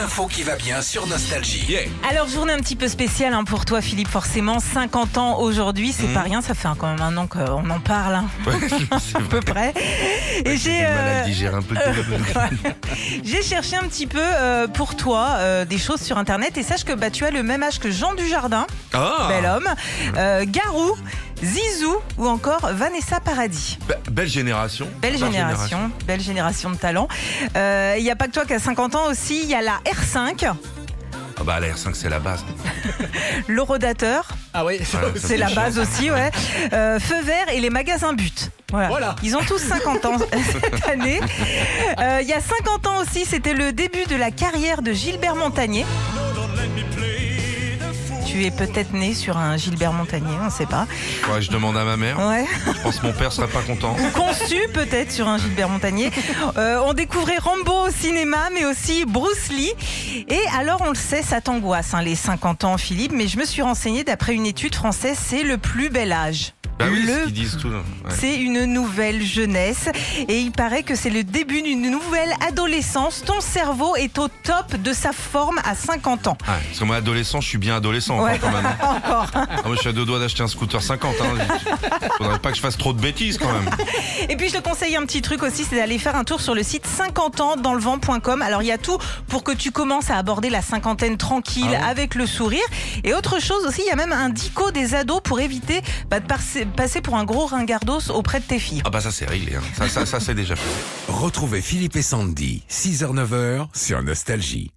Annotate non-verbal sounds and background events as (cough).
l'info qui va bien sur Nostalgie. Yeah. Alors, journée un petit peu spéciale hein, pour toi, Philippe, forcément. 50 ans aujourd'hui, c'est pas rien, ça fait quand même un an qu'on en parle, hein, Ouais, (laughs) à peu près. Et j'ai euh, le digérer un peu. (laughs) j'ai cherché un petit peu euh, pour toi euh, des choses sur Internet et sache que bah, tu as le même âge que Jean Dujardin, Ah, bel homme, euh, Garou, Zizou ou encore Vanessa Paradis. Be- belle génération. Belle génération, belle génération de talent. Euh, Il n'y a pas que toi qui as 50 ans aussi, il y a la R5, Ah bah la R5 c'est la base. (laughs) le rodateur, Ah oui, c'est la base aussi, ouais. Euh, Feu vert et les magasins but. Voilà. Voilà. Ils ont tous 50 ans (laughs) cette année. Euh, Il y a 50 ans aussi, c'était le début de la carrière de Gilbert Montagnier. Tu es peut-être né sur un Gilbert Montagnier, on ne sait pas. Ouais, je demande à ma mère. Ouais. Je pense que mon père serait pas content. (laughs) Conçu peut-être sur un Gilbert Montagnier. Euh, on découvrait Rambo au cinéma, mais aussi Bruce Lee. Et alors, on le sait, ça t'angoisse, hein, les 50 ans, Philippe. Mais je me suis renseignée d'après une étude française, c'est le plus bel âge. Bah oui, Le ouais. C'est une nouvelle jeunesse et il paraît que c'est le début d'une nouvelle adolescence. Ton cerveau est au top de sa forme à 50 ans. Ouais, parce que moi adolescent, je suis bien adolescent Ouais. encore quand même. (laughs) Encore. Ah, moi, je suis à deux doigts d'acheter un scooter 50. Hein. (laughs) Faudrait pas que je fasse trop de bêtises quand même. Et puis je te conseille un petit truc aussi, c'est d'aller faire un tour sur le site 50 ans dans le vent.com. Alors il y a tout pour que tu commences à aborder la cinquantaine tranquille Ah ouais avec le sourire. Et autre chose aussi, il y a même un dico des ados pour éviter bah, de passer, passer pour un gros ringardos auprès de tes filles. Ah bah ça c'est réglé. hein. Ça, ça, ça c'est déjà fait. Retrouvez Philippe et Sandy, 6h-9h sur Nostalgie.